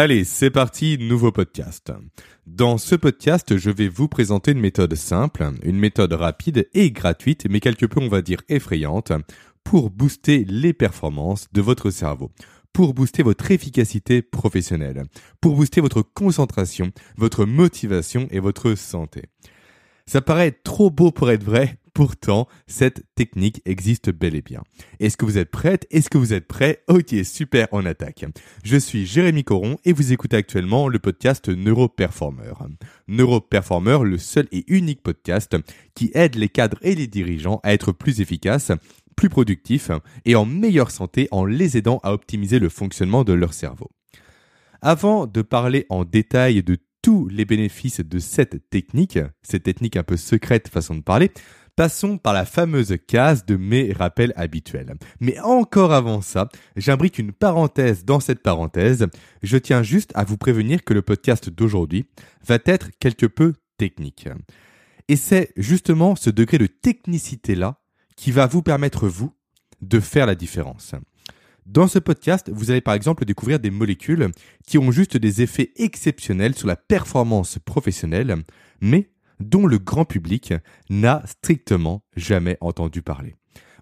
Allez, c'est parti, nouveau podcast. Dans ce podcast, je vais vous présenter une méthode simple, une méthode rapide et gratuite, mais quelque peu, on va dire, effrayante, pour booster les performances de votre cerveau, pour booster votre efficacité professionnelle, pour booster votre concentration, votre motivation et votre santé. Ça paraît trop beau pour être vrai, Pourtant, cette technique existe bel et bien. Est-ce que vous êtes prête? Est-ce que vous êtes prêt? Ok, super, on attaque. Je suis Jérémy Coron et vous écoutez actuellement le podcast Neuroperformer. Neuroperformer, le seul et unique podcast qui aide les cadres et les dirigeants à être plus efficaces, plus productifs et en meilleure santé en les aidant à optimiser le fonctionnement de leur cerveau. Avant de parler en détail de tous les bénéfices de cette technique, cette technique un peu secrète façon de parler, Passons par la fameuse case de mes rappels habituels. Mais encore avant ça, j'imbrique une parenthèse dans cette parenthèse. Je tiens juste à vous prévenir que le podcast d'aujourd'hui va être quelque peu technique. Et c'est justement ce degré de technicité-là qui va vous permettre, vous, de faire la différence. Dans ce podcast, vous allez par exemple découvrir des molécules qui ont juste des effets exceptionnels sur la performance professionnelle, mais dont le grand public n'a strictement jamais entendu parler.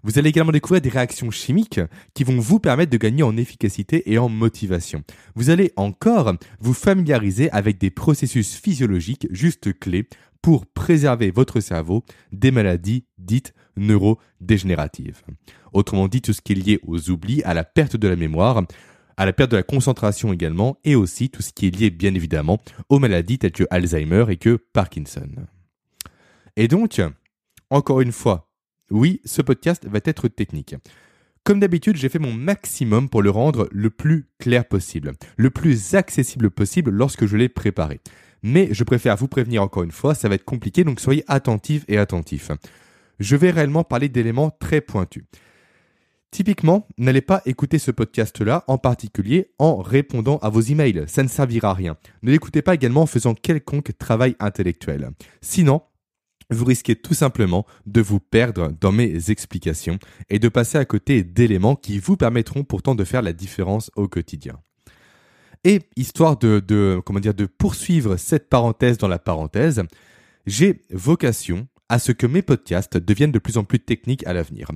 Vous allez également découvrir des réactions chimiques qui vont vous permettre de gagner en efficacité et en motivation. Vous allez encore vous familiariser avec des processus physiologiques juste clés pour préserver votre cerveau des maladies dites neurodégénératives. Autrement dit, tout ce qui est lié aux oublis, à la perte de la mémoire, à la perte de la concentration également, et aussi tout ce qui est lié bien évidemment aux maladies telles que Alzheimer et que Parkinson. Et donc, encore une fois, oui, ce podcast va être technique. Comme d'habitude, j'ai fait mon maximum pour le rendre le plus clair possible, le plus accessible possible lorsque je l'ai préparé. Mais je préfère vous prévenir encore une fois, ça va être compliqué, donc soyez attentifs et attentifs. Je vais réellement parler d'éléments très pointus. Typiquement, n'allez pas écouter ce podcast-là en particulier en répondant à vos emails. Ça ne servira à rien. Ne l'écoutez pas également en faisant quelconque travail intellectuel. Sinon, vous risquez tout simplement de vous perdre dans mes explications et de passer à côté d'éléments qui vous permettront pourtant de faire la différence au quotidien. Et histoire de, de, comment dire, de poursuivre cette parenthèse dans la parenthèse, j'ai vocation à ce que mes podcasts deviennent de plus en plus techniques à l'avenir.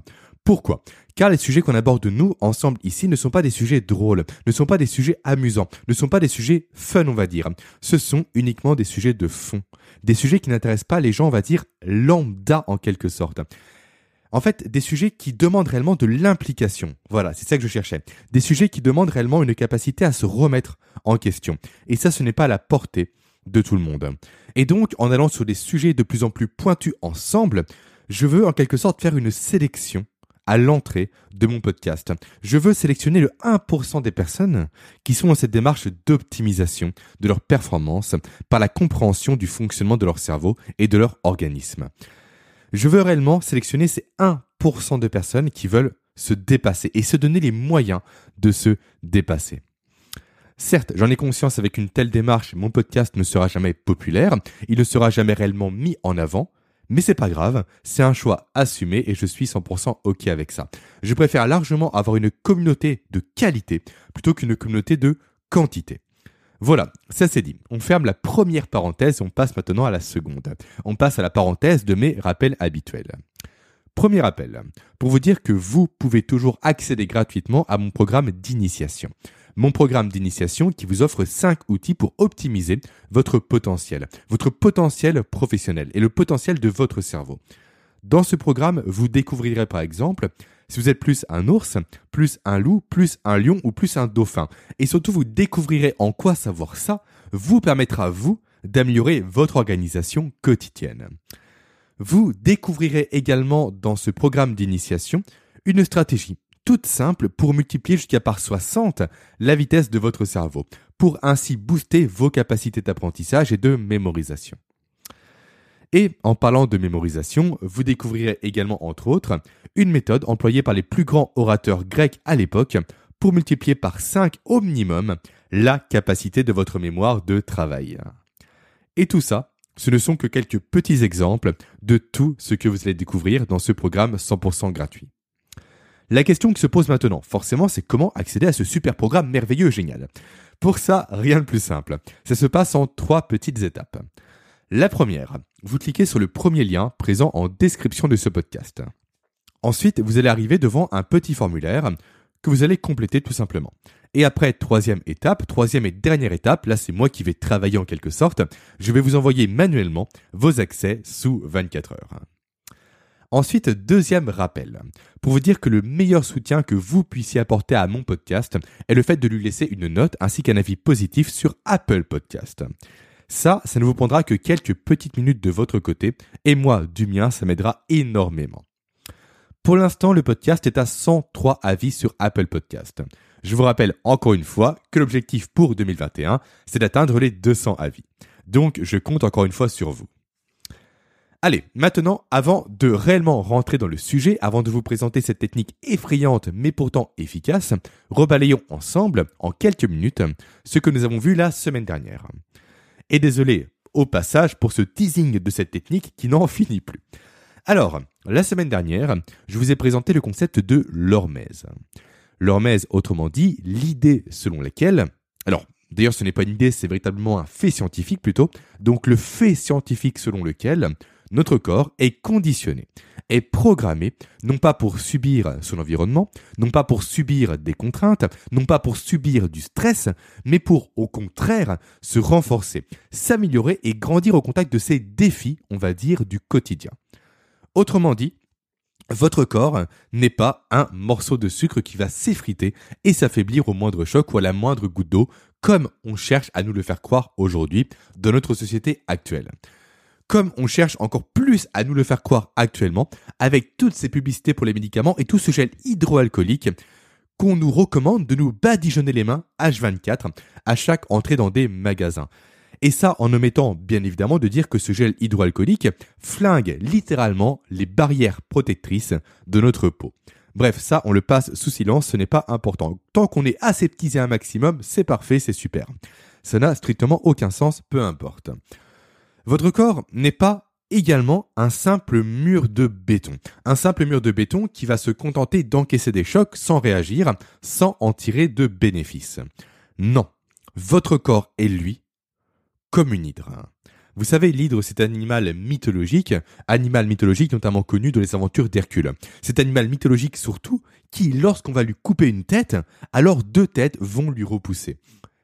Pourquoi? Car les sujets qu'on aborde nous ensemble ici ne sont pas des sujets drôles, ne sont pas des sujets amusants, ne sont pas des sujets fun on va dire. Ce sont uniquement des sujets de fond, des sujets qui n'intéressent pas les gens on va dire lambda en quelque sorte. En fait, des sujets qui demandent réellement de l'implication. Voilà, c'est ça que je cherchais. Des sujets qui demandent réellement une capacité à se remettre en question. Et ça, ce n'est pas la portée de tout le monde. Et donc, en allant sur des sujets de plus en plus pointus ensemble, je veux en quelque sorte faire une sélection à l'entrée de mon podcast. Je veux sélectionner le 1% des personnes qui sont dans cette démarche d'optimisation de leur performance par la compréhension du fonctionnement de leur cerveau et de leur organisme. Je veux réellement sélectionner ces 1% de personnes qui veulent se dépasser et se donner les moyens de se dépasser. Certes, j'en ai conscience avec une telle démarche, mon podcast ne sera jamais populaire, il ne sera jamais réellement mis en avant, mais c'est pas grave, c'est un choix assumé et je suis 100% ok avec ça. Je préfère largement avoir une communauté de qualité plutôt qu'une communauté de quantité. Voilà, ça c'est dit. On ferme la première parenthèse et on passe maintenant à la seconde. On passe à la parenthèse de mes rappels habituels. Premier rappel, pour vous dire que vous pouvez toujours accéder gratuitement à mon programme d'initiation mon programme d'initiation qui vous offre 5 outils pour optimiser votre potentiel, votre potentiel professionnel et le potentiel de votre cerveau. Dans ce programme, vous découvrirez par exemple si vous êtes plus un ours, plus un loup, plus un lion ou plus un dauphin. Et surtout, vous découvrirez en quoi savoir ça vous permettra, vous, d'améliorer votre organisation quotidienne. Vous découvrirez également dans ce programme d'initiation une stratégie toute simple pour multiplier jusqu'à par 60 la vitesse de votre cerveau, pour ainsi booster vos capacités d'apprentissage et de mémorisation. Et en parlant de mémorisation, vous découvrirez également entre autres une méthode employée par les plus grands orateurs grecs à l'époque pour multiplier par 5 au minimum la capacité de votre mémoire de travail. Et tout ça, ce ne sont que quelques petits exemples de tout ce que vous allez découvrir dans ce programme 100% gratuit. La question qui se pose maintenant, forcément, c'est comment accéder à ce super programme merveilleux et génial. Pour ça, rien de plus simple. Ça se passe en trois petites étapes. La première, vous cliquez sur le premier lien présent en description de ce podcast. Ensuite, vous allez arriver devant un petit formulaire que vous allez compléter tout simplement. Et après, troisième étape, troisième et dernière étape, là c'est moi qui vais travailler en quelque sorte, je vais vous envoyer manuellement vos accès sous 24 heures. Ensuite, deuxième rappel, pour vous dire que le meilleur soutien que vous puissiez apporter à mon podcast est le fait de lui laisser une note ainsi qu'un avis positif sur Apple Podcast. Ça, ça ne vous prendra que quelques petites minutes de votre côté, et moi, du mien, ça m'aidera énormément. Pour l'instant, le podcast est à 103 avis sur Apple Podcast. Je vous rappelle encore une fois que l'objectif pour 2021, c'est d'atteindre les 200 avis. Donc, je compte encore une fois sur vous. Allez, maintenant, avant de réellement rentrer dans le sujet, avant de vous présenter cette technique effrayante mais pourtant efficace, rebalayons ensemble, en quelques minutes, ce que nous avons vu la semaine dernière. Et désolé au passage pour ce teasing de cette technique qui n'en finit plus. Alors, la semaine dernière, je vous ai présenté le concept de l'hormèse. L'hormèse, autrement dit, l'idée selon laquelle... Alors, d'ailleurs ce n'est pas une idée, c'est véritablement un fait scientifique plutôt. Donc le fait scientifique selon lequel notre corps est conditionné, est programmé, non pas pour subir son environnement, non pas pour subir des contraintes, non pas pour subir du stress, mais pour, au contraire, se renforcer, s'améliorer et grandir au contact de ces défis, on va dire, du quotidien. Autrement dit, votre corps n'est pas un morceau de sucre qui va s'effriter et s'affaiblir au moindre choc ou à la moindre goutte d'eau, comme on cherche à nous le faire croire aujourd'hui dans notre société actuelle. Comme on cherche encore plus à nous le faire croire actuellement, avec toutes ces publicités pour les médicaments et tout ce gel hydroalcoolique qu'on nous recommande de nous badigeonner les mains H24 à chaque entrée dans des magasins. Et ça en omettant bien évidemment de dire que ce gel hydroalcoolique flingue littéralement les barrières protectrices de notre peau. Bref, ça on le passe sous silence, ce n'est pas important. Tant qu'on est aseptisé un maximum, c'est parfait, c'est super. Ça n'a strictement aucun sens, peu importe. Votre corps n'est pas également un simple mur de béton. Un simple mur de béton qui va se contenter d'encaisser des chocs sans réagir, sans en tirer de bénéfices. Non, votre corps est lui comme une hydre. Vous savez, l'hydre, c'est un animal mythologique, animal mythologique notamment connu dans les aventures d'Hercule. Cet animal mythologique surtout, qui, lorsqu'on va lui couper une tête, alors deux têtes vont lui repousser.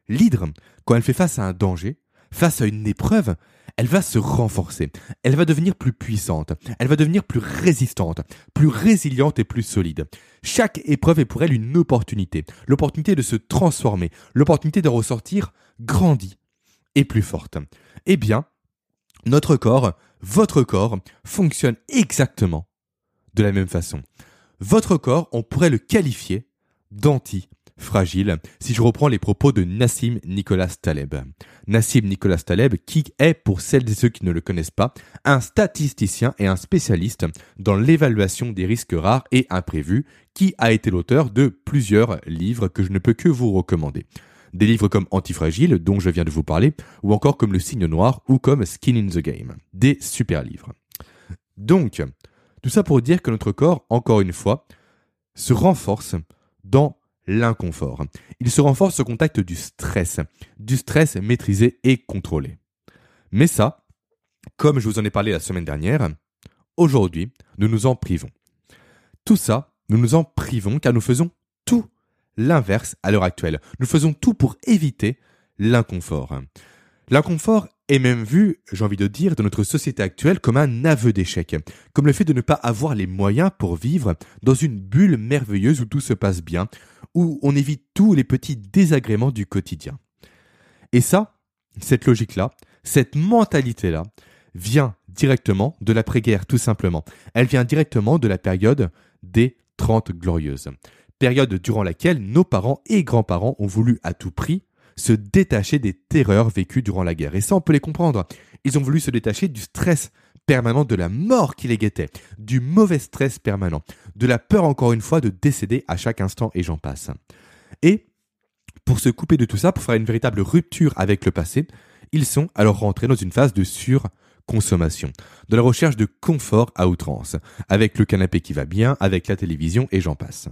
L'hydre, quand elle fait face à un danger, face à une épreuve, elle va se renforcer, elle va devenir plus puissante, elle va devenir plus résistante, plus résiliente et plus solide. Chaque épreuve est pour elle une opportunité, l'opportunité de se transformer, l'opportunité de ressortir grandi, plus forte. Eh bien, notre corps, votre corps, fonctionne exactement de la même façon. Votre corps, on pourrait le qualifier d'anti fragile si je reprends les propos de Nassim Nicolas Taleb. Nassim Nicolas Taleb qui est, pour celles et ceux qui ne le connaissent pas, un statisticien et un spécialiste dans l'évaluation des risques rares et imprévus qui a été l'auteur de plusieurs livres que je ne peux que vous recommander. Des livres comme Antifragile, dont je viens de vous parler, ou encore comme Le Signe Noir ou comme Skin in the Game. Des super livres. Donc, tout ça pour dire que notre corps, encore une fois, se renforce dans l'inconfort. Il se renforce au contact du stress, du stress maîtrisé et contrôlé. Mais ça, comme je vous en ai parlé la semaine dernière, aujourd'hui, nous nous en privons. Tout ça, nous nous en privons car nous faisons tout l'inverse à l'heure actuelle. Nous faisons tout pour éviter l'inconfort. L'inconfort est même vu, j'ai envie de dire, dans notre société actuelle comme un aveu d'échec, comme le fait de ne pas avoir les moyens pour vivre dans une bulle merveilleuse où tout se passe bien, où on évite tous les petits désagréments du quotidien. Et ça, cette logique-là, cette mentalité-là, vient directement de l'après-guerre, tout simplement. Elle vient directement de la période des Trente Glorieuses période durant laquelle nos parents et grands-parents ont voulu à tout prix se détacher des terreurs vécues durant la guerre. Et ça, on peut les comprendre. Ils ont voulu se détacher du stress permanent de la mort qui les guettait, du mauvais stress permanent, de la peur encore une fois de décéder à chaque instant et j'en passe. Et pour se couper de tout ça, pour faire une véritable rupture avec le passé, ils sont alors rentrés dans une phase de sur consommation, de la recherche de confort à outrance, avec le canapé qui va bien, avec la télévision et j'en passe.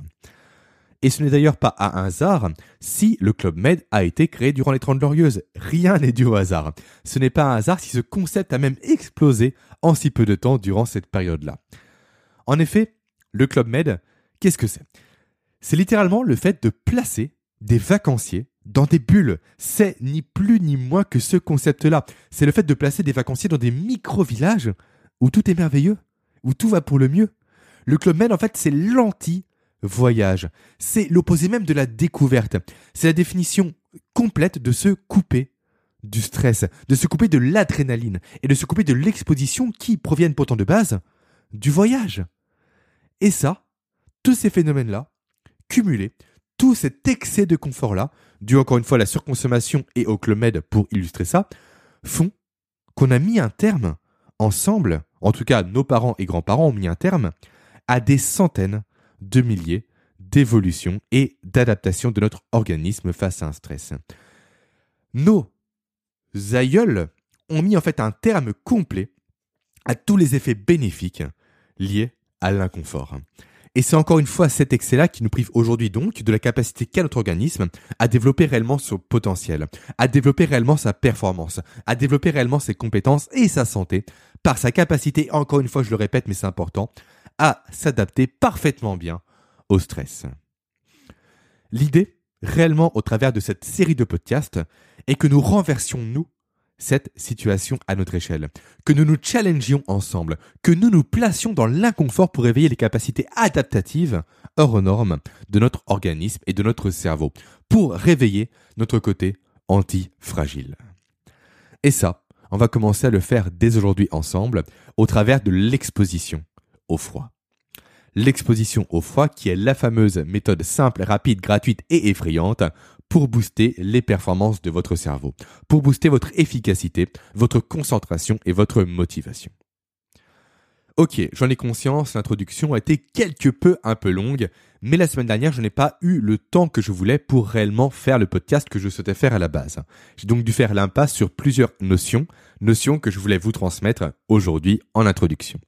Et ce n'est d'ailleurs pas un hasard si le Club Med a été créé durant les Trente Glorieuses. Rien n'est dû au hasard. Ce n'est pas un hasard si ce concept a même explosé en si peu de temps durant cette période-là. En effet, le Club Med, qu'est-ce que c'est? C'est littéralement le fait de placer des vacanciers dans des bulles. C'est ni plus ni moins que ce concept-là. C'est le fait de placer des vacanciers dans des micro-villages où tout est merveilleux, où tout va pour le mieux. Le Club Med, en fait, c'est l'anti voyage. C'est l'opposé même de la découverte. C'est la définition complète de se couper du stress, de se couper de l'adrénaline et de se couper de l'exposition qui proviennent pourtant de base du voyage. Et ça, tous ces phénomènes-là, cumulés, tout cet excès de confort-là, dû encore une fois à la surconsommation et au Med pour illustrer ça, font qu'on a mis un terme ensemble, en tout cas nos parents et grands-parents ont mis un terme, à des centaines de milliers d'évolution et d'adaptation de notre organisme face à un stress. Nos aïeuls ont mis en fait un terme complet à tous les effets bénéfiques liés à l'inconfort. Et c'est encore une fois cet excès-là qui nous prive aujourd'hui donc de la capacité qu'a notre organisme à développer réellement son potentiel, à développer réellement sa performance, à développer réellement ses compétences et sa santé, par sa capacité, encore une fois je le répète mais c'est important, à s'adapter parfaitement bien au stress. L'idée, réellement au travers de cette série de podcasts, est que nous renversions, nous, cette situation à notre échelle, que nous nous challengions ensemble, que nous nous placions dans l'inconfort pour éveiller les capacités adaptatives hors normes de notre organisme et de notre cerveau, pour réveiller notre côté anti-fragile. Et ça, on va commencer à le faire dès aujourd'hui ensemble au travers de l'exposition au froid l'exposition au froid qui est la fameuse méthode simple, rapide, gratuite et effrayante pour booster les performances de votre cerveau, pour booster votre efficacité, votre concentration et votre motivation. Ok, j'en ai conscience, l'introduction a été quelque peu un peu longue, mais la semaine dernière, je n'ai pas eu le temps que je voulais pour réellement faire le podcast que je souhaitais faire à la base. J'ai donc dû faire l'impasse sur plusieurs notions, notions que je voulais vous transmettre aujourd'hui en introduction.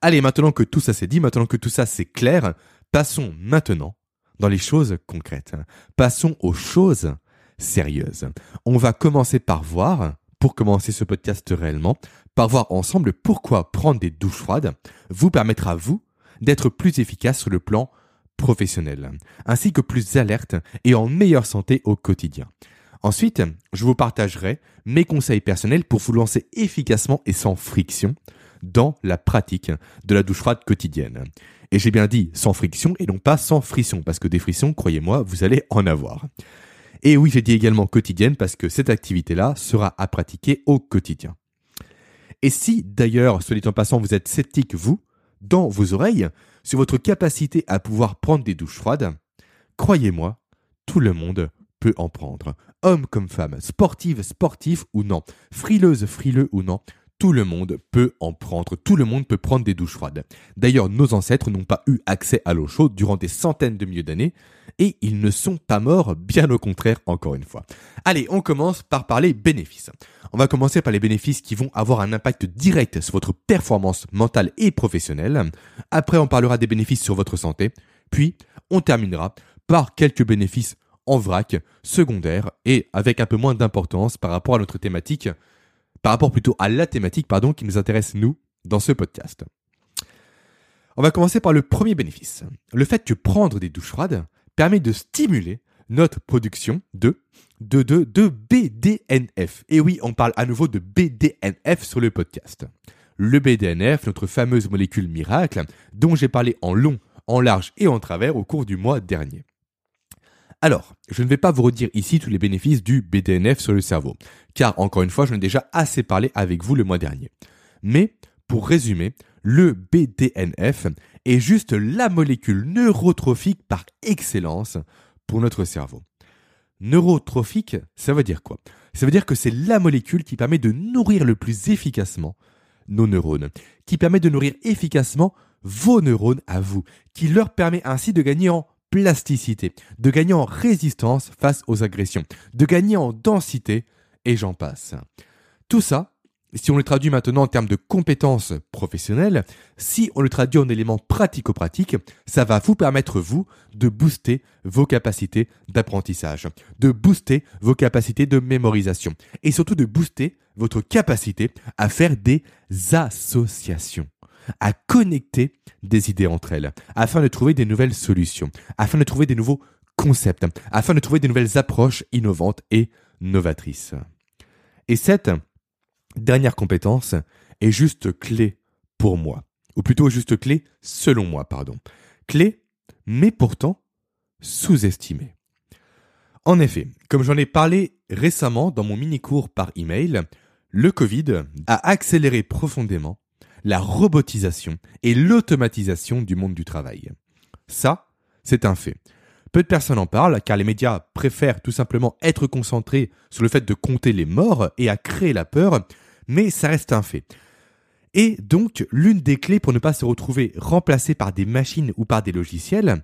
Allez, maintenant que tout ça s'est dit, maintenant que tout ça c'est clair, passons maintenant dans les choses concrètes. Passons aux choses sérieuses. On va commencer par voir, pour commencer ce podcast réellement, par voir ensemble pourquoi prendre des douches froides vous permettra, vous, d'être plus efficace sur le plan professionnel, ainsi que plus alerte et en meilleure santé au quotidien. Ensuite, je vous partagerai mes conseils personnels pour vous lancer efficacement et sans friction dans la pratique de la douche froide quotidienne. Et j'ai bien dit sans friction et non pas sans frisson, parce que des frissons, croyez-moi, vous allez en avoir. Et oui, j'ai dit également quotidienne parce que cette activité-là sera à pratiquer au quotidien. Et si d'ailleurs, soit dit en passant, vous êtes sceptique, vous, dans vos oreilles, sur votre capacité à pouvoir prendre des douches froides, croyez-moi, tout le monde peut en prendre. Homme comme femme, sportive, sportif ou non, frileuse, frileux ou non, tout le monde peut en prendre, tout le monde peut prendre des douches froides. D'ailleurs, nos ancêtres n'ont pas eu accès à l'eau chaude durant des centaines de milliers d'années, et ils ne sont pas morts, bien au contraire, encore une fois. Allez, on commence par parler bénéfices. On va commencer par les bénéfices qui vont avoir un impact direct sur votre performance mentale et professionnelle. Après, on parlera des bénéfices sur votre santé. Puis, on terminera par quelques bénéfices en vrac, secondaires, et avec un peu moins d'importance par rapport à notre thématique par rapport plutôt à la thématique pardon, qui nous intéresse nous dans ce podcast. On va commencer par le premier bénéfice. Le fait que prendre des douches froides permet de stimuler notre production de, de, de, de BDNF. Et oui, on parle à nouveau de BDNF sur le podcast. Le BDNF, notre fameuse molécule miracle, dont j'ai parlé en long, en large et en travers au cours du mois dernier. Alors, je ne vais pas vous redire ici tous les bénéfices du BDNF sur le cerveau, car encore une fois, j'en ai déjà assez parlé avec vous le mois dernier. Mais, pour résumer, le BDNF est juste la molécule neurotrophique par excellence pour notre cerveau. Neurotrophique, ça veut dire quoi? Ça veut dire que c'est la molécule qui permet de nourrir le plus efficacement nos neurones, qui permet de nourrir efficacement vos neurones à vous, qui leur permet ainsi de gagner en plasticité, de gagner en résistance face aux agressions, de gagner en densité, et j'en passe. Tout ça si on le traduit maintenant en termes de compétences professionnelles, si on le traduit en éléments pratico-pratiques, ça va vous permettre, vous, de booster vos capacités d'apprentissage, de booster vos capacités de mémorisation et surtout de booster votre capacité à faire des associations, à connecter des idées entre elles, afin de trouver des nouvelles solutions, afin de trouver des nouveaux concepts, afin de trouver des nouvelles approches innovantes et novatrices. Et cette dernière compétence est juste clé pour moi, ou plutôt juste clé selon moi, pardon. Clé, mais pourtant sous-estimée. En effet, comme j'en ai parlé récemment dans mon mini-cours par email, le Covid a accéléré profondément la robotisation et l'automatisation du monde du travail. Ça, c'est un fait. Peu de personnes en parlent car les médias préfèrent tout simplement être concentrés sur le fait de compter les morts et à créer la peur, mais ça reste un fait. Et donc, l'une des clés pour ne pas se retrouver remplacé par des machines ou par des logiciels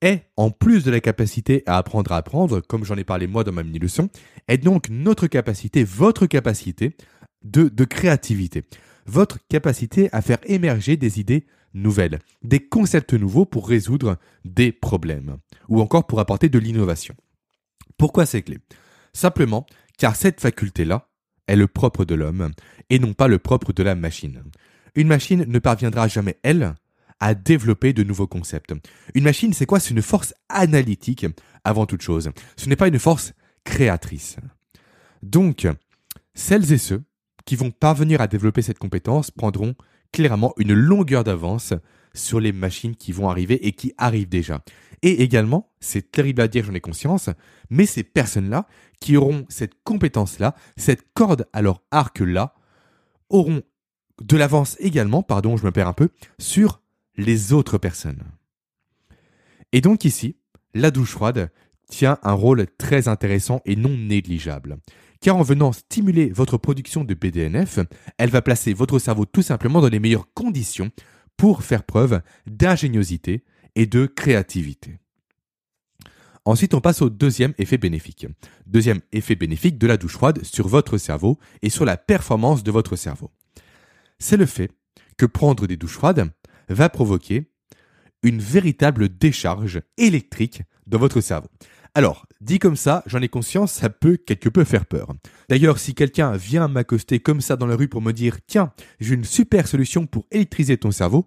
est, en plus de la capacité à apprendre à apprendre, comme j'en ai parlé moi dans ma mini-leçon, est donc notre capacité, votre capacité de, de créativité. Votre capacité à faire émerger des idées nouvelles, des concepts nouveaux pour résoudre des problèmes, ou encore pour apporter de l'innovation. Pourquoi c'est clé? Simplement car cette faculté-là est le propre de l'homme et non pas le propre de la machine. Une machine ne parviendra jamais, elle, à développer de nouveaux concepts. Une machine, c'est quoi? C'est une force analytique avant toute chose. Ce n'est pas une force créatrice. Donc, celles et ceux qui vont parvenir à développer cette compétence prendront clairement une longueur d'avance sur les machines qui vont arriver et qui arrivent déjà. Et également, c'est terrible à dire, j'en ai conscience, mais ces personnes-là qui auront cette compétence-là, cette corde à leur arc-là, auront de l'avance également, pardon, je me perds un peu, sur les autres personnes. Et donc ici, la douche froide tient un rôle très intéressant et non négligeable car en venant stimuler votre production de BDNF, elle va placer votre cerveau tout simplement dans les meilleures conditions pour faire preuve d'ingéniosité et de créativité. Ensuite, on passe au deuxième effet bénéfique. Deuxième effet bénéfique de la douche froide sur votre cerveau et sur la performance de votre cerveau. C'est le fait que prendre des douches froides va provoquer une véritable décharge électrique dans votre cerveau. Alors, dit comme ça, j'en ai conscience, ça peut quelque peu faire peur. D'ailleurs, si quelqu'un vient m'accoster comme ça dans la rue pour me dire Tiens, j'ai une super solution pour électriser ton cerveau,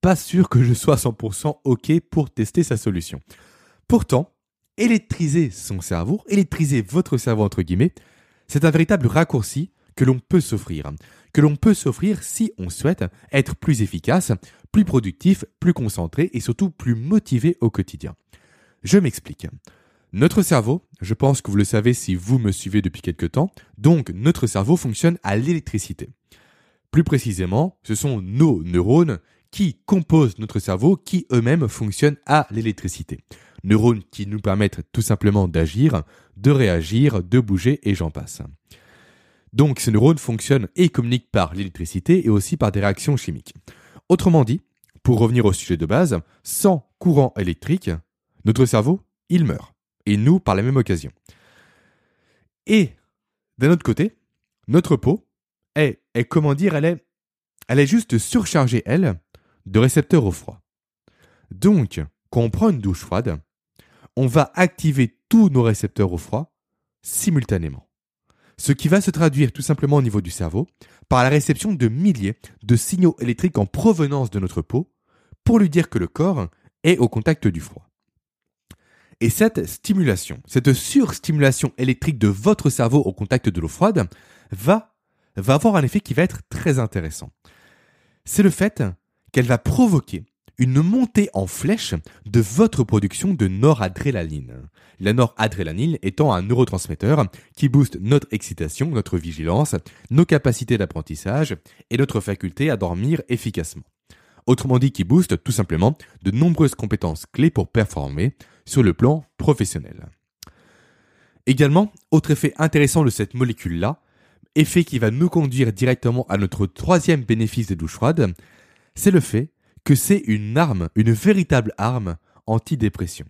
pas sûr que je sois 100% OK pour tester sa solution. Pourtant, électriser son cerveau, électriser votre cerveau entre guillemets, c'est un véritable raccourci que l'on peut s'offrir. Que l'on peut s'offrir si on souhaite être plus efficace, plus productif, plus concentré et surtout plus motivé au quotidien. Je m'explique. Notre cerveau, je pense que vous le savez si vous me suivez depuis quelque temps, donc notre cerveau fonctionne à l'électricité. Plus précisément, ce sont nos neurones qui composent notre cerveau qui eux-mêmes fonctionnent à l'électricité. Neurones qui nous permettent tout simplement d'agir, de réagir, de bouger et j'en passe. Donc ces neurones fonctionnent et communiquent par l'électricité et aussi par des réactions chimiques. Autrement dit, pour revenir au sujet de base, sans courant électrique, notre cerveau, il meurt et nous par la même occasion. Et d'un autre côté, notre peau est, comment dire, elle est, elle est juste surchargée, elle, de récepteurs au froid. Donc, quand on prend une douche froide, on va activer tous nos récepteurs au froid simultanément. Ce qui va se traduire tout simplement au niveau du cerveau par la réception de milliers de signaux électriques en provenance de notre peau pour lui dire que le corps est au contact du froid. Et cette stimulation, cette surstimulation électrique de votre cerveau au contact de l'eau froide va, avoir un effet qui va être très intéressant. C'est le fait qu'elle va provoquer une montée en flèche de votre production de noradrénaline. La noradrénaline étant un neurotransmetteur qui booste notre excitation, notre vigilance, nos capacités d'apprentissage et notre faculté à dormir efficacement. Autrement dit, qui booste tout simplement de nombreuses compétences clés pour performer, sur le plan professionnel. Également, autre effet intéressant de cette molécule-là, effet qui va nous conduire directement à notre troisième bénéfice des douches froides, c'est le fait que c'est une arme, une véritable arme antidépression.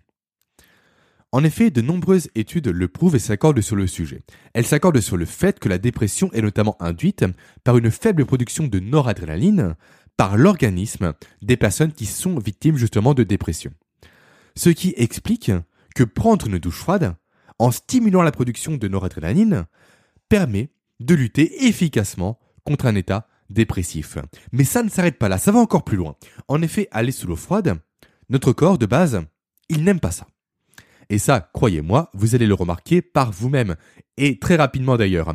En effet, de nombreuses études le prouvent et s'accordent sur le sujet. Elles s'accordent sur le fait que la dépression est notamment induite par une faible production de noradrénaline par l'organisme des personnes qui sont victimes justement de dépression. Ce qui explique que prendre une douche froide, en stimulant la production de noradrénaline, permet de lutter efficacement contre un état dépressif. Mais ça ne s'arrête pas là, ça va encore plus loin. En effet, aller sous l'eau froide, notre corps de base, il n'aime pas ça. Et ça, croyez-moi, vous allez le remarquer par vous-même. Et très rapidement d'ailleurs.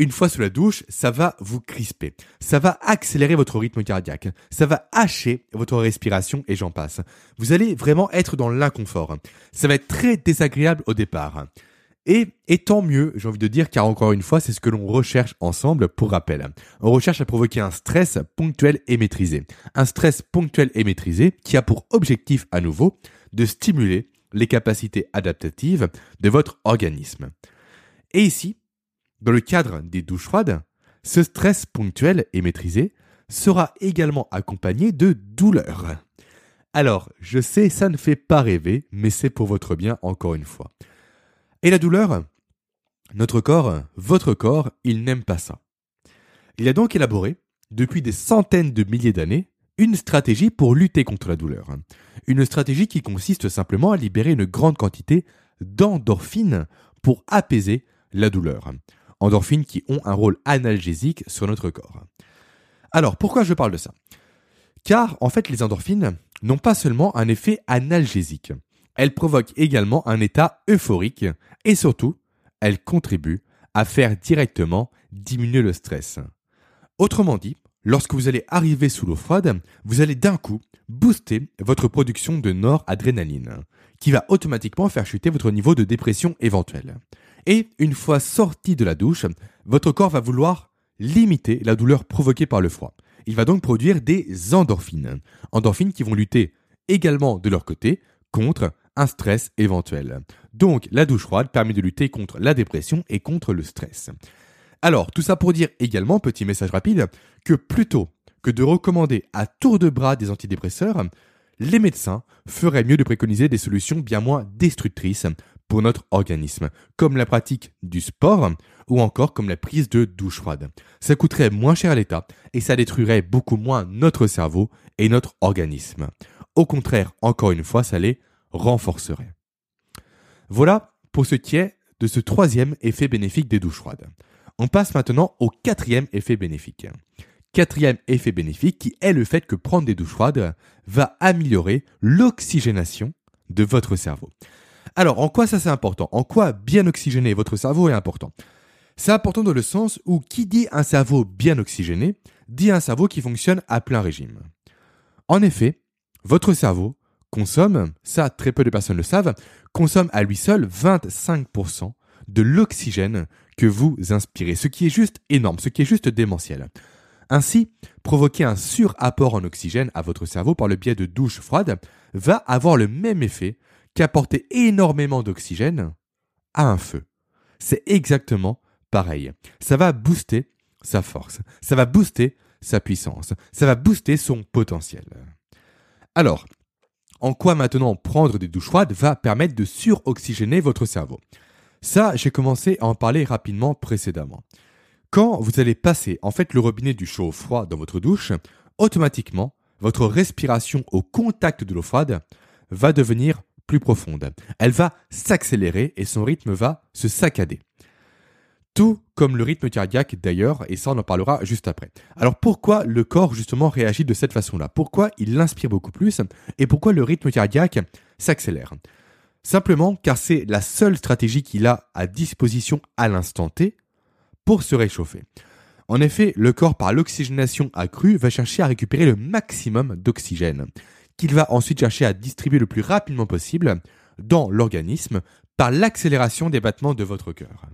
Une fois sous la douche, ça va vous crisper. Ça va accélérer votre rythme cardiaque. Ça va hacher votre respiration et j'en passe. Vous allez vraiment être dans l'inconfort. Ça va être très désagréable au départ. Et, et tant mieux, j'ai envie de dire, car encore une fois, c'est ce que l'on recherche ensemble pour rappel. On recherche à provoquer un stress ponctuel et maîtrisé. Un stress ponctuel et maîtrisé qui a pour objectif à nouveau de stimuler les capacités adaptatives de votre organisme. Et ici, dans le cadre des douches froides, ce stress ponctuel et maîtrisé sera également accompagné de douleurs. Alors, je sais, ça ne fait pas rêver, mais c'est pour votre bien encore une fois. Et la douleur? Notre corps, votre corps, il n'aime pas ça. Il a donc élaboré, depuis des centaines de milliers d'années, une stratégie pour lutter contre la douleur. Une stratégie qui consiste simplement à libérer une grande quantité d'endorphines pour apaiser la douleur. Endorphines qui ont un rôle analgésique sur notre corps. Alors, pourquoi je parle de ça? Car, en fait, les endorphines n'ont pas seulement un effet analgésique, elles provoquent également un état euphorique et surtout, elles contribuent à faire directement diminuer le stress. Autrement dit, Lorsque vous allez arriver sous l'eau froide, vous allez d'un coup booster votre production de noradrénaline, qui va automatiquement faire chuter votre niveau de dépression éventuel. Et une fois sorti de la douche, votre corps va vouloir limiter la douleur provoquée par le froid. Il va donc produire des endorphines. Endorphines qui vont lutter également de leur côté contre un stress éventuel. Donc la douche froide permet de lutter contre la dépression et contre le stress. Alors, tout ça pour dire également, petit message rapide, que plutôt que de recommander à tour de bras des antidépresseurs, les médecins feraient mieux de préconiser des solutions bien moins destructrices pour notre organisme, comme la pratique du sport ou encore comme la prise de douche froide. Ça coûterait moins cher à l'État et ça détruirait beaucoup moins notre cerveau et notre organisme. Au contraire, encore une fois, ça les renforcerait. Voilà pour ce qui est de ce troisième effet bénéfique des douches froides. On passe maintenant au quatrième effet bénéfique. Quatrième effet bénéfique qui est le fait que prendre des douches froides va améliorer l'oxygénation de votre cerveau. Alors, en quoi ça c'est important? En quoi bien oxygéner votre cerveau est important? C'est important dans le sens où qui dit un cerveau bien oxygéné dit un cerveau qui fonctionne à plein régime. En effet, votre cerveau consomme, ça très peu de personnes le savent, consomme à lui seul 25% de l'oxygène que vous inspirez, ce qui est juste énorme, ce qui est juste démentiel. Ainsi, provoquer un surapport en oxygène à votre cerveau par le biais de douches froides va avoir le même effet qu'apporter énormément d'oxygène à un feu. C'est exactement pareil. Ça va booster sa force, ça va booster sa puissance, ça va booster son potentiel. Alors, en quoi maintenant prendre des douches froides va permettre de suroxygéner votre cerveau? Ça, j'ai commencé à en parler rapidement précédemment. Quand vous allez passer en fait le robinet du chaud au froid dans votre douche, automatiquement, votre respiration au contact de l'eau froide va devenir plus profonde. Elle va s'accélérer et son rythme va se saccader. Tout comme le rythme cardiaque d'ailleurs, et ça on en parlera juste après. Alors pourquoi le corps justement réagit de cette façon-là? Pourquoi il inspire beaucoup plus? Et pourquoi le rythme cardiaque s'accélère? Simplement car c'est la seule stratégie qu'il a à disposition à l'instant T pour se réchauffer. En effet, le corps par l'oxygénation accrue va chercher à récupérer le maximum d'oxygène, qu'il va ensuite chercher à distribuer le plus rapidement possible dans l'organisme par l'accélération des battements de votre cœur.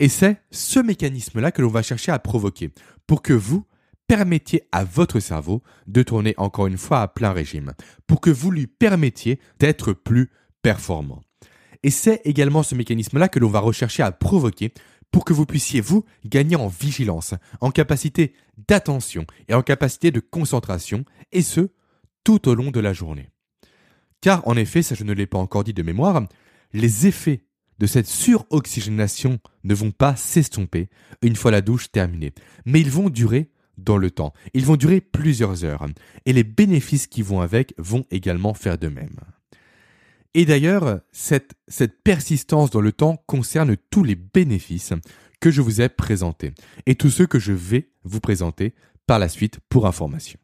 Et c'est ce mécanisme-là que l'on va chercher à provoquer pour que vous permettiez à votre cerveau de tourner encore une fois à plein régime, pour que vous lui permettiez d'être plus performant. Et c'est également ce mécanisme-là que l'on va rechercher à provoquer pour que vous puissiez, vous, gagner en vigilance, en capacité d'attention et en capacité de concentration, et ce, tout au long de la journée. Car, en effet, ça je ne l'ai pas encore dit de mémoire, les effets de cette suroxygénation ne vont pas s'estomper une fois la douche terminée, mais ils vont durer dans le temps. Ils vont durer plusieurs heures et les bénéfices qui vont avec vont également faire de même. Et d'ailleurs, cette, persistance dans le temps concerne tous les bénéfices que je vous ai présentés et tous ceux que je vais vous présenter par la suite pour information.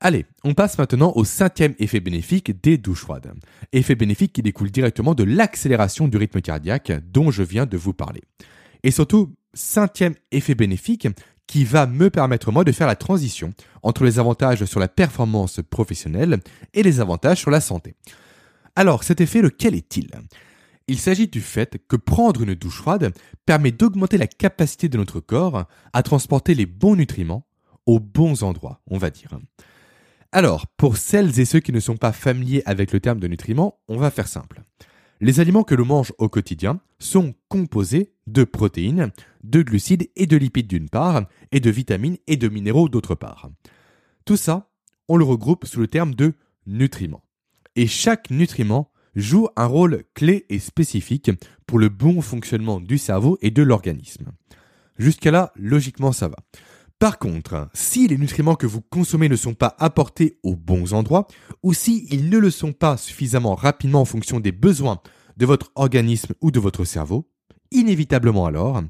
Allez, on passe maintenant au cinquième effet bénéfique des douches froides. Effet bénéfique qui découle directement de l'accélération du rythme cardiaque dont je viens de vous parler. Et surtout, cinquième effet bénéfique qui va me permettre moi de faire la transition entre les avantages sur la performance professionnelle et les avantages sur la santé. Alors, cet effet, lequel est-il? Il s'agit du fait que prendre une douche froide permet d'augmenter la capacité de notre corps à transporter les bons nutriments aux bons endroits, on va dire. Alors, pour celles et ceux qui ne sont pas familiers avec le terme de nutriments, on va faire simple. Les aliments que l'on mange au quotidien sont composés de protéines, de glucides et de lipides d'une part, et de vitamines et de minéraux d'autre part. Tout ça, on le regroupe sous le terme de nutriments. Et chaque nutriment joue un rôle clé et spécifique pour le bon fonctionnement du cerveau et de l'organisme. Jusqu'à là, logiquement, ça va. Par contre, si les nutriments que vous consommez ne sont pas apportés aux bons endroits, ou si ils ne le sont pas suffisamment rapidement en fonction des besoins de votre organisme ou de votre cerveau, inévitablement alors,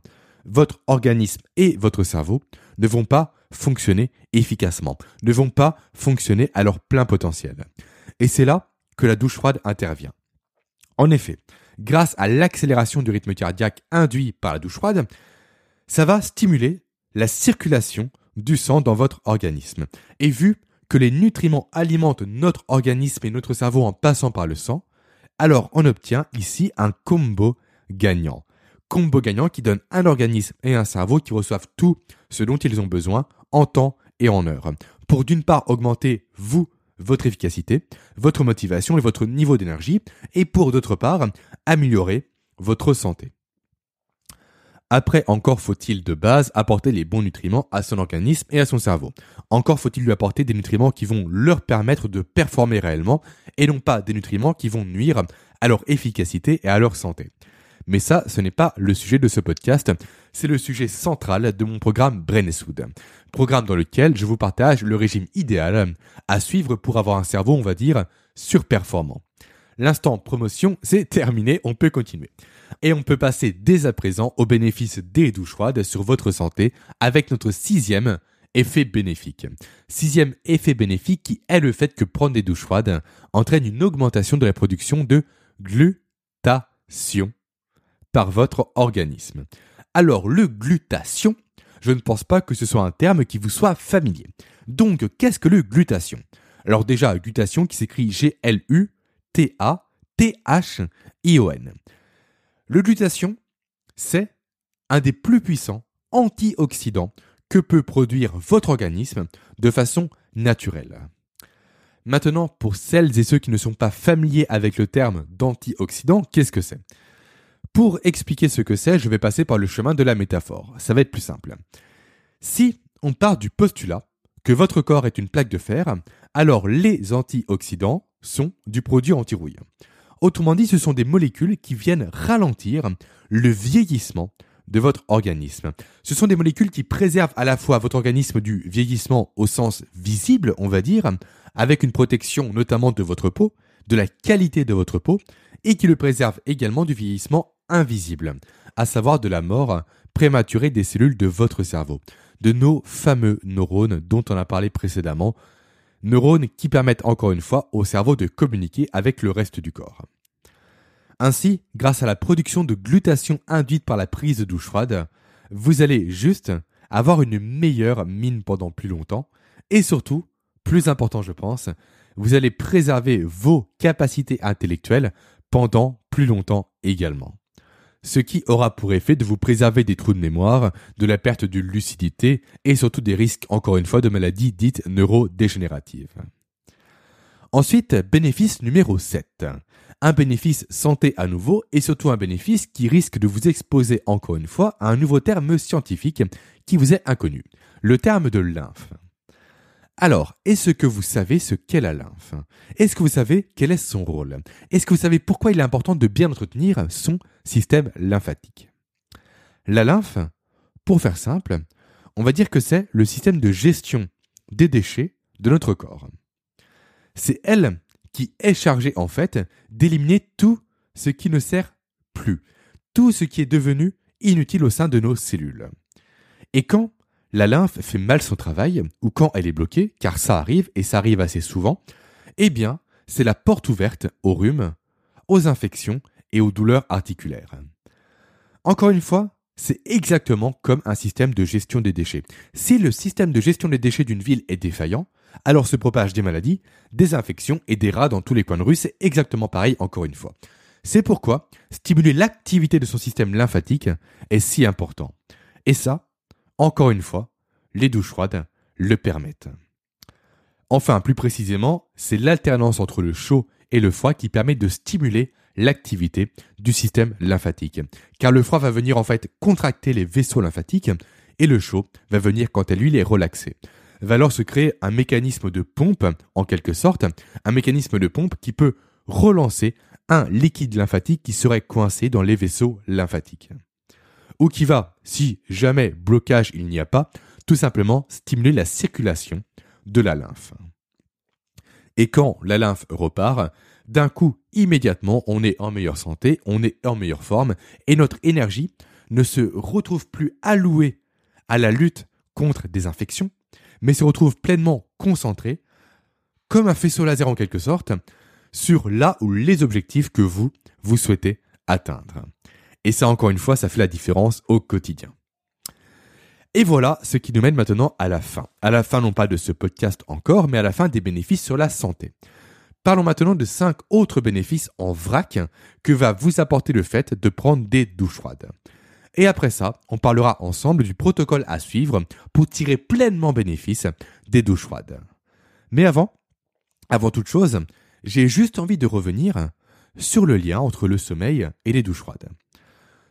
votre organisme et votre cerveau ne vont pas fonctionner efficacement, ne vont pas fonctionner à leur plein potentiel. Et c'est là que la douche froide intervient. En effet, grâce à l'accélération du rythme cardiaque induit par la douche froide, ça va stimuler la circulation du sang dans votre organisme. Et vu que les nutriments alimentent notre organisme et notre cerveau en passant par le sang, alors on obtient ici un combo gagnant. Combo gagnant qui donne un organisme et un cerveau qui reçoivent tout ce dont ils ont besoin en temps et en heure. Pour d'une part augmenter vous, votre efficacité, votre motivation et votre niveau d'énergie, et pour d'autre part améliorer votre santé. Après, encore faut-il de base apporter les bons nutriments à son organisme et à son cerveau. Encore faut-il lui apporter des nutriments qui vont leur permettre de performer réellement et non pas des nutriments qui vont nuire à leur efficacité et à leur santé. Mais ça, ce n'est pas le sujet de ce podcast, c'est le sujet central de mon programme Brainswood. Programme dans lequel je vous partage le régime idéal à suivre pour avoir un cerveau, on va dire, surperformant. L'instant promotion, c'est terminé, on peut continuer. Et on peut passer dès à présent aux bénéfices des douches froides sur votre santé avec notre sixième effet bénéfique. Sixième effet bénéfique qui est le fait que prendre des douches froides entraîne une augmentation de la production de glutation par votre organisme. Alors le glutation, je ne pense pas que ce soit un terme qui vous soit familier. Donc qu'est-ce que le glutation? Alors déjà, glutation qui s'écrit G-L-U-T-A-T-H-I-O-N. Le glutation, c'est un des plus puissants antioxydants que peut produire votre organisme de façon naturelle. Maintenant, pour celles et ceux qui ne sont pas familiers avec le terme d'antioxydant, qu'est-ce que c'est? Pour expliquer ce que c'est, je vais passer par le chemin de la métaphore. Ça va être plus simple. Si on part du postulat que votre corps est une plaque de fer, alors les antioxydants sont du produit anti-rouille. Autrement dit, ce sont des molécules qui viennent ralentir le vieillissement de votre organisme. Ce sont des molécules qui préservent à la fois votre organisme du vieillissement au sens visible, on va dire, avec une protection notamment de votre peau, de la qualité de votre peau, et qui le préservent également du vieillissement invisible, à savoir de la mort prématurée des cellules de votre cerveau, de nos fameux neurones dont on a parlé précédemment, neurones qui permettent encore une fois au cerveau de communiquer avec le reste du corps. Ainsi, grâce à la production de glutation induite par la prise de douche froide, vous allez juste avoir une meilleure mine pendant plus longtemps et surtout, plus important je pense, vous allez préserver vos capacités intellectuelles pendant plus longtemps également ce qui aura pour effet de vous préserver des trous de mémoire, de la perte de lucidité et surtout des risques, encore une fois, de maladies dites neurodégénératives. Ensuite, bénéfice numéro 7. Un bénéfice santé à nouveau et surtout un bénéfice qui risque de vous exposer encore une fois à un nouveau terme scientifique qui vous est inconnu, le terme de lymphe. Alors, est-ce que vous savez ce qu'est la lymphe? Est-ce que vous savez quel est son rôle? Est-ce que vous savez pourquoi il est important de bien entretenir son système lymphatique? La lymphe, pour faire simple, on va dire que c'est le système de gestion des déchets de notre corps. C'est elle qui est chargée en fait d'éliminer tout ce qui ne sert plus, tout ce qui est devenu inutile au sein de nos cellules. Et quand la lymphe fait mal son travail, ou quand elle est bloquée, car ça arrive, et ça arrive assez souvent, eh bien, c'est la porte ouverte aux rhumes, aux infections et aux douleurs articulaires. Encore une fois, c'est exactement comme un système de gestion des déchets. Si le système de gestion des déchets d'une ville est défaillant, alors se propagent des maladies, des infections et des rats dans tous les coins de rue. C'est exactement pareil encore une fois. C'est pourquoi stimuler l'activité de son système lymphatique est si important. Et ça, encore une fois, les douches froides le permettent. Enfin, plus précisément, c'est l'alternance entre le chaud et le froid qui permet de stimuler l'activité du système lymphatique. Car le froid va venir en fait contracter les vaisseaux lymphatiques et le chaud va venir quand lui est relaxé. Va alors se créer un mécanisme de pompe, en quelque sorte, un mécanisme de pompe qui peut relancer un liquide lymphatique qui serait coincé dans les vaisseaux lymphatiques ou qui va, si jamais blocage il n'y a pas, tout simplement stimuler la circulation de la lymphe. Et quand la lymphe repart, d'un coup, immédiatement, on est en meilleure santé, on est en meilleure forme, et notre énergie ne se retrouve plus allouée à la lutte contre des infections, mais se retrouve pleinement concentrée, comme un faisceau laser en quelque sorte, sur là ou les objectifs que vous, vous souhaitez atteindre. Et ça, encore une fois, ça fait la différence au quotidien. Et voilà ce qui nous mène maintenant à la fin. À la fin, non pas de ce podcast encore, mais à la fin des bénéfices sur la santé. Parlons maintenant de cinq autres bénéfices en vrac que va vous apporter le fait de prendre des douches froides. Et après ça, on parlera ensemble du protocole à suivre pour tirer pleinement bénéfice des douches froides. Mais avant, avant toute chose, j'ai juste envie de revenir sur le lien entre le sommeil et les douches froides.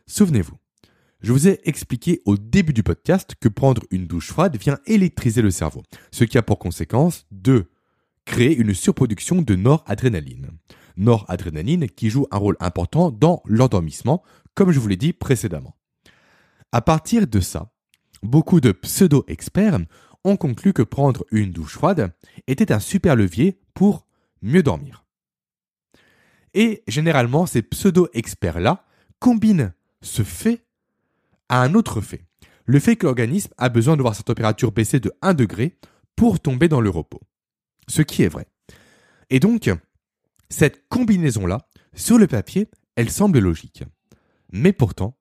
Souvenez-vous, je vous ai expliqué au début du podcast que prendre une douche froide vient électriser le cerveau, ce qui a pour conséquence de créer une surproduction de noradrénaline. Noradrénaline qui joue un rôle important dans l'endormissement, comme je vous l'ai dit précédemment. À partir de ça, beaucoup de pseudo-experts ont conclu que prendre une douche froide était un super levier pour mieux dormir. Et généralement, ces pseudo-experts-là combinent ce fait a un autre fait. Le fait que l'organisme a besoin de voir sa température baisser de 1 degré pour tomber dans le repos. Ce qui est vrai. Et donc, cette combinaison-là, sur le papier, elle semble logique. Mais pourtant,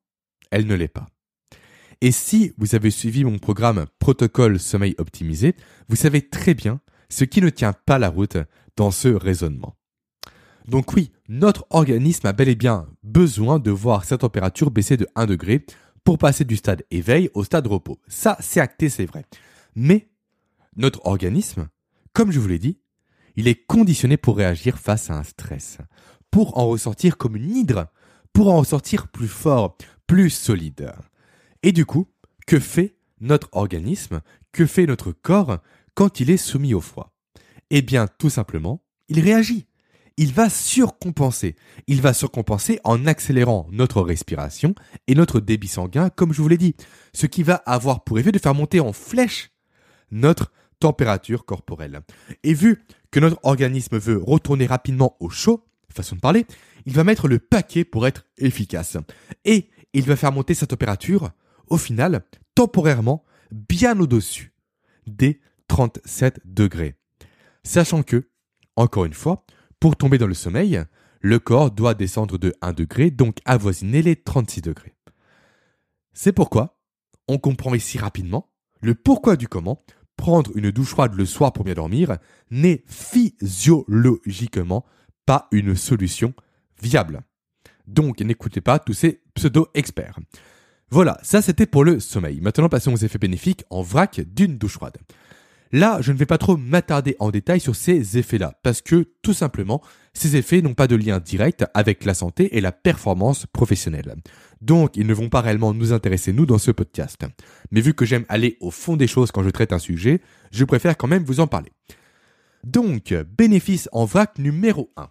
elle ne l'est pas. Et si vous avez suivi mon programme Protocole Sommeil Optimisé, vous savez très bien ce qui ne tient pas la route dans ce raisonnement. Donc oui, notre organisme a bel et bien besoin de voir sa température baisser de 1 degré pour passer du stade éveil au stade repos. Ça, c'est acté, c'est vrai. Mais notre organisme, comme je vous l'ai dit, il est conditionné pour réagir face à un stress, pour en ressortir comme une hydre, pour en ressortir plus fort, plus solide. Et du coup, que fait notre organisme, que fait notre corps quand il est soumis au froid? Eh bien, tout simplement, il réagit il va surcompenser. Il va surcompenser en accélérant notre respiration et notre débit sanguin, comme je vous l'ai dit, ce qui va avoir pour effet de faire monter en flèche notre température corporelle. Et vu que notre organisme veut retourner rapidement au chaud, façon de parler, il va mettre le paquet pour être efficace. Et il va faire monter sa température, au final, temporairement, bien au-dessus des 37 degrés. Sachant que, encore une fois, pour tomber dans le sommeil, le corps doit descendre de 1 degré, donc avoisiner les 36 degrés. C'est pourquoi on comprend ici rapidement le pourquoi du comment prendre une douche froide le soir pour bien dormir n'est physiologiquement pas une solution viable. Donc n'écoutez pas tous ces pseudo-experts. Voilà, ça c'était pour le sommeil. Maintenant passons aux effets bénéfiques en vrac d'une douche froide. Là, je ne vais pas trop m'attarder en détail sur ces effets-là, parce que tout simplement, Ces effets n'ont pas de lien direct avec la santé et la performance professionnelle. Donc, ils ne vont pas réellement nous intéresser, nous, dans ce podcast. Mais vu que j'aime aller au fond des choses quand je traite un sujet, je préfère quand même vous en parler. Donc, bénéfice en vrac numéro 1.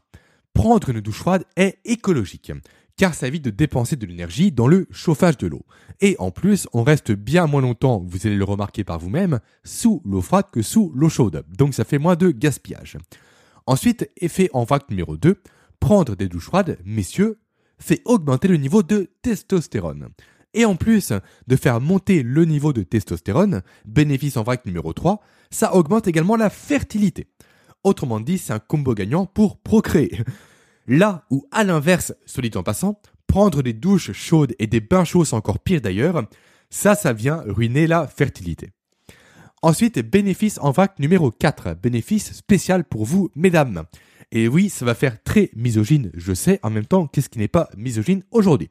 Prendre une douche froide est écologique, car ça évite de dépenser de l'énergie dans le chauffage de l'eau. Et en plus, on reste bien moins longtemps, vous allez le remarquer par vous-même, sous l'eau froide que sous l'eau chaude. Donc ça fait moins de gaspillage. Ensuite, effet en vrac numéro 2, prendre des douches froides, messieurs, fait augmenter le niveau de testostérone. Et en plus de faire monter le niveau de testostérone, bénéfice en vrac numéro 3, ça augmente également la fertilité. Autrement dit, c'est un combo gagnant pour procréer. Là où, à l'inverse, soit dit en passant, prendre des douches chaudes et des bains chauds, c'est encore pire d'ailleurs, ça, ça vient ruiner la fertilité. Ensuite, bénéfice en vrac numéro 4, bénéfice spécial pour vous, mesdames. Et oui, ça va faire très misogyne, je sais, en même temps, qu'est-ce qui n'est pas misogyne aujourd'hui?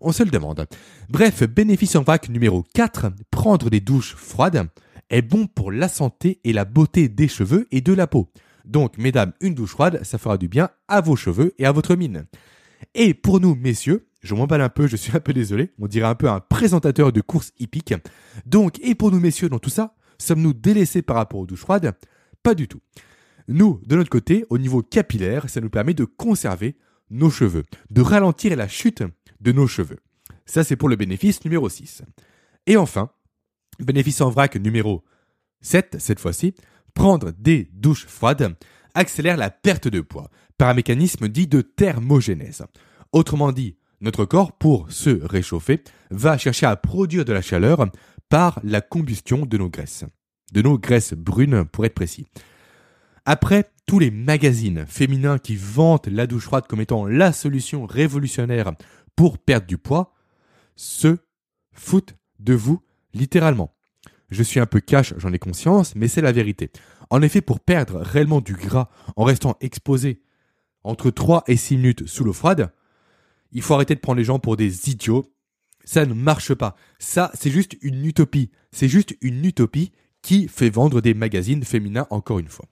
On se le demande. Bref, bénéfice en vrac numéro 4, prendre des douches froides est bon pour la santé et la beauté des cheveux et de la peau. Donc, mesdames, une douche froide, ça fera du bien à vos cheveux et à votre mine. Et pour nous, messieurs, je m'emballe un peu, je suis un peu désolé, on dirait un peu un présentateur de course hippique. Donc, et pour nous, messieurs, dans tout ça, sommes-nous délaissés par rapport aux douches froides? Pas du tout. Nous, de notre côté, au niveau capillaire, ça nous permet de conserver nos cheveux, de ralentir la chute de nos cheveux. Ça, c'est pour le bénéfice numéro 6. Et enfin, bénéfice en vrac numéro 7, cette fois-ci, prendre des douches froides accélère la perte de poids par un mécanisme dit de thermogénèse. Autrement dit, notre corps, pour se réchauffer, va chercher à produire de la chaleur par la combustion de nos graisses. De nos graisses brunes, pour être précis. Après, tous les magazines féminins qui vantent la douche froide comme étant la solution révolutionnaire pour perdre du poids, se foutent de vous littéralement. Je suis un peu cash, j'en ai conscience, mais c'est la vérité. En effet, pour perdre réellement du gras en restant exposé entre 3 et 6 minutes sous l'eau froide, il faut arrêter de prendre les gens pour des idiots. Ça ne marche pas. Ça, c'est juste une utopie. C'est juste une utopie qui fait vendre des magazines féminins encore une fois.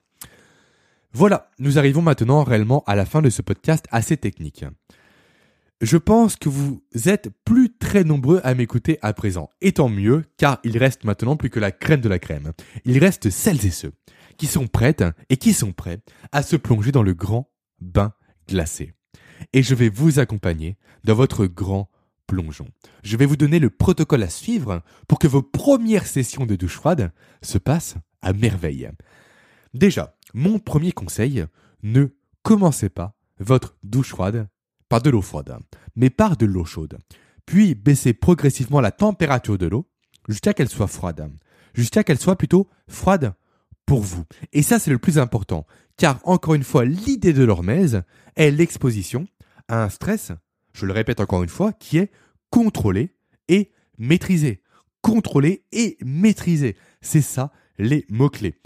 Voilà, nous arrivons maintenant réellement à la fin de ce podcast assez technique. Je pense que vous êtes plus très nombreux à m'écouter à présent. Et tant mieux, car il reste maintenant plus que la crème de la crème. Il reste celles et ceux qui sont prêtes et qui sont prêts à se plonger dans le grand bain glacé. Et je vais vous accompagner dans votre grand plongeon. Je vais vous donner le protocole à suivre pour que vos premières sessions de douche froide se passent à merveille. Déjà, mon premier conseil, ne commencez pas votre douche froide par de l'eau froide, mais par de l'eau chaude. Puis baissez progressivement la température de l'eau jusqu'à qu'elle soit froide. Jusqu'à qu'elle soit plutôt froide pour vous. Et ça, c'est le plus important. Car encore une fois, l'idée de l'hormèse est l'exposition à un stress, je le répète encore une fois, qui est contrôlé et maîtrisé. Contrôlé et maîtrisé. C'est ça les mots-clés.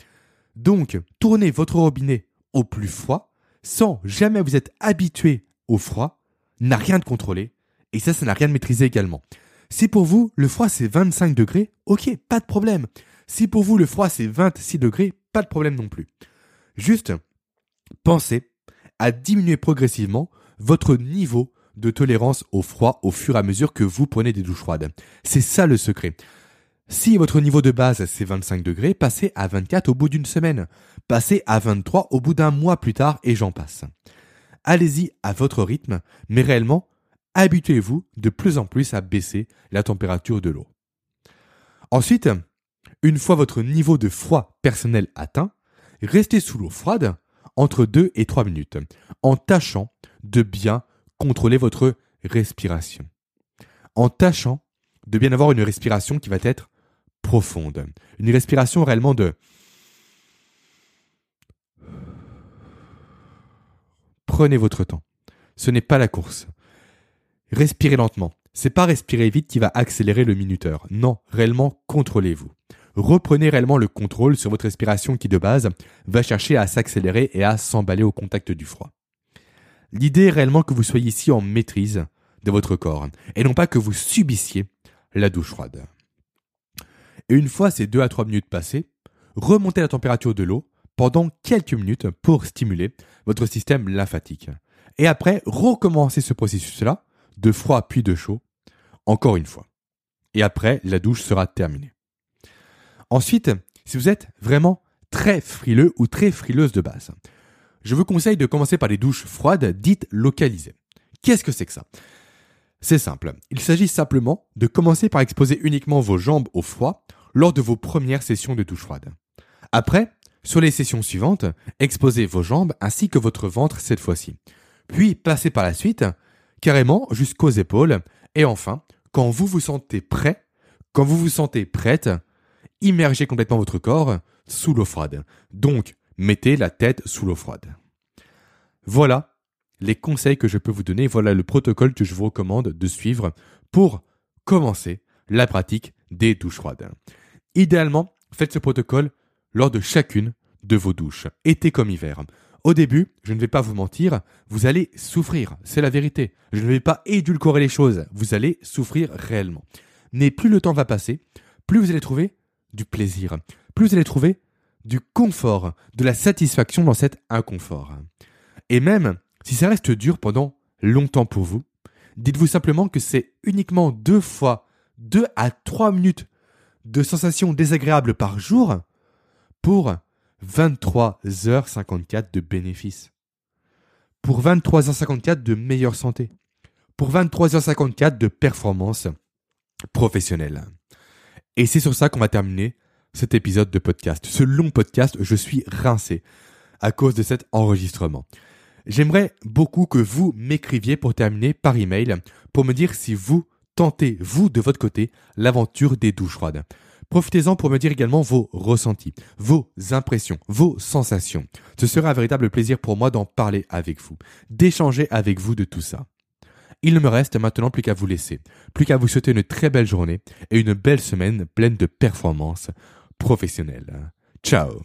Donc, tournez votre robinet au plus froid sans jamais vous être habitué au froid, n'a rien de contrôlé, et ça, ça n'a rien de maîtrisé également. Si pour vous, le froid c'est 25 degrés, ok, pas de problème. Si pour vous, le froid c'est 26 degrés, pas de problème non plus. Juste, pensez à diminuer progressivement votre niveau de tolérance au froid au fur et à mesure que vous prenez des douches froides. C'est ça le secret. Si votre niveau de base c'est 25 degrés, passez à 24 au bout d'une semaine, passez à 23 au bout d'un mois plus tard et j'en passe allez-y à votre rythme, mais réellement, habituez-vous de plus en plus à baisser la température de l'eau. Ensuite, une fois votre niveau de froid personnel atteint, restez sous l'eau froide entre 2 et 3 minutes, en tâchant de bien contrôler votre respiration. En tâchant de bien avoir une respiration qui va être profonde. Une respiration réellement de Prenez votre temps. Ce n'est pas la course. Respirez lentement. C'est pas respirer vite qui va accélérer le minuteur. Non, réellement, contrôlez-vous. Reprenez réellement le contrôle sur votre respiration qui de base va chercher à s'accélérer et à s'emballer au contact du froid. L'idée est réellement que vous soyez ici en maîtrise de votre corps et non pas que vous subissiez la douche froide. Et une fois ces deux à trois minutes passées, remontez la température de l'eau pendant quelques minutes pour stimuler votre système lymphatique. Et après, recommencer ce processus-là, de froid puis de chaud, encore une fois. Et après, la douche sera terminée. Ensuite, si vous êtes vraiment très frileux ou très frileuse de base, je vous conseille de commencer par des douches froides dites localisées. Qu'est-ce que c'est que ça? C'est simple. Il s'agit simplement de commencer par exposer uniquement vos jambes au froid lors de vos premières sessions de douche froide. Après, sur les sessions suivantes, exposez vos jambes ainsi que votre ventre cette fois-ci. Puis passez par la suite carrément jusqu'aux épaules. Et enfin, quand vous vous sentez prêt, quand vous vous sentez prête, immergez complètement votre corps sous l'eau froide. Donc, mettez la tête sous l'eau froide. Voilà les conseils que je peux vous donner. Voilà le protocole que je vous recommande de suivre pour commencer la pratique des douches froides. Idéalement, faites ce protocole lors de chacune de vos douches, été comme hiver. Au début, je ne vais pas vous mentir, vous allez souffrir, c'est la vérité. Je ne vais pas édulcorer les choses, vous allez souffrir réellement. Mais plus le temps va passer, plus vous allez trouver du plaisir, plus vous allez trouver du confort, de la satisfaction dans cet inconfort. Et même si ça reste dur pendant longtemps pour vous, dites-vous simplement que c'est uniquement deux fois, deux à trois minutes de sensations désagréables par jour pour 23h54 de bénéfices. Pour 23h54 de meilleure santé. Pour 23h54 de performance professionnelle. Et c'est sur ça qu'on va terminer cet épisode de podcast. Ce long podcast, je suis rincé à cause de cet enregistrement. J'aimerais beaucoup que vous m'écriviez pour terminer par email pour me dire si vous tentez, vous, de votre côté, l'aventure des douches froides. Profitez-en pour me dire également vos ressentis, vos impressions, vos sensations. Ce sera un véritable plaisir pour moi d'en parler avec vous, d'échanger avec vous de tout ça. Il ne me reste maintenant plus qu'à vous laisser, plus qu'à vous souhaiter une très belle journée et une belle semaine pleine de performances professionnelles. Ciao